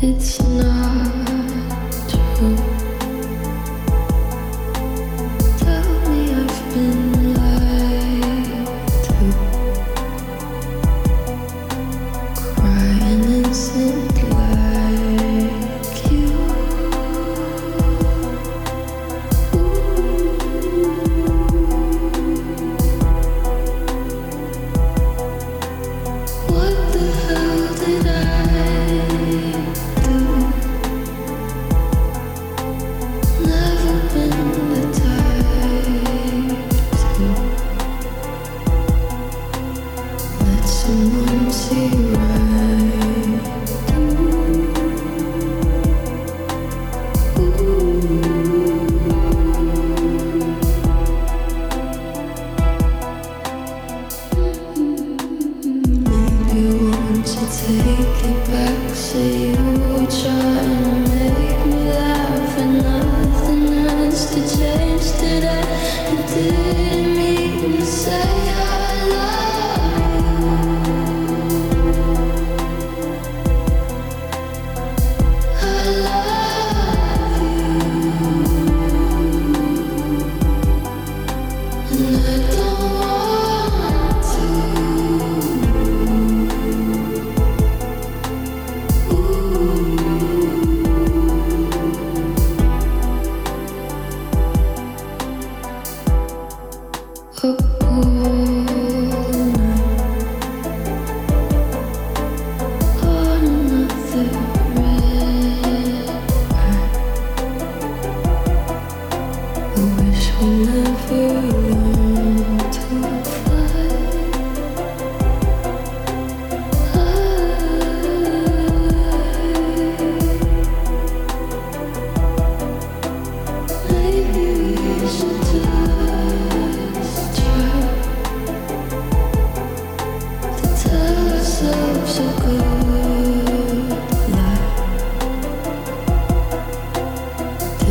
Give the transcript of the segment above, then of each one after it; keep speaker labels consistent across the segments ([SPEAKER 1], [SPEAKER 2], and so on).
[SPEAKER 1] It's not true.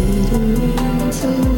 [SPEAKER 1] Mean to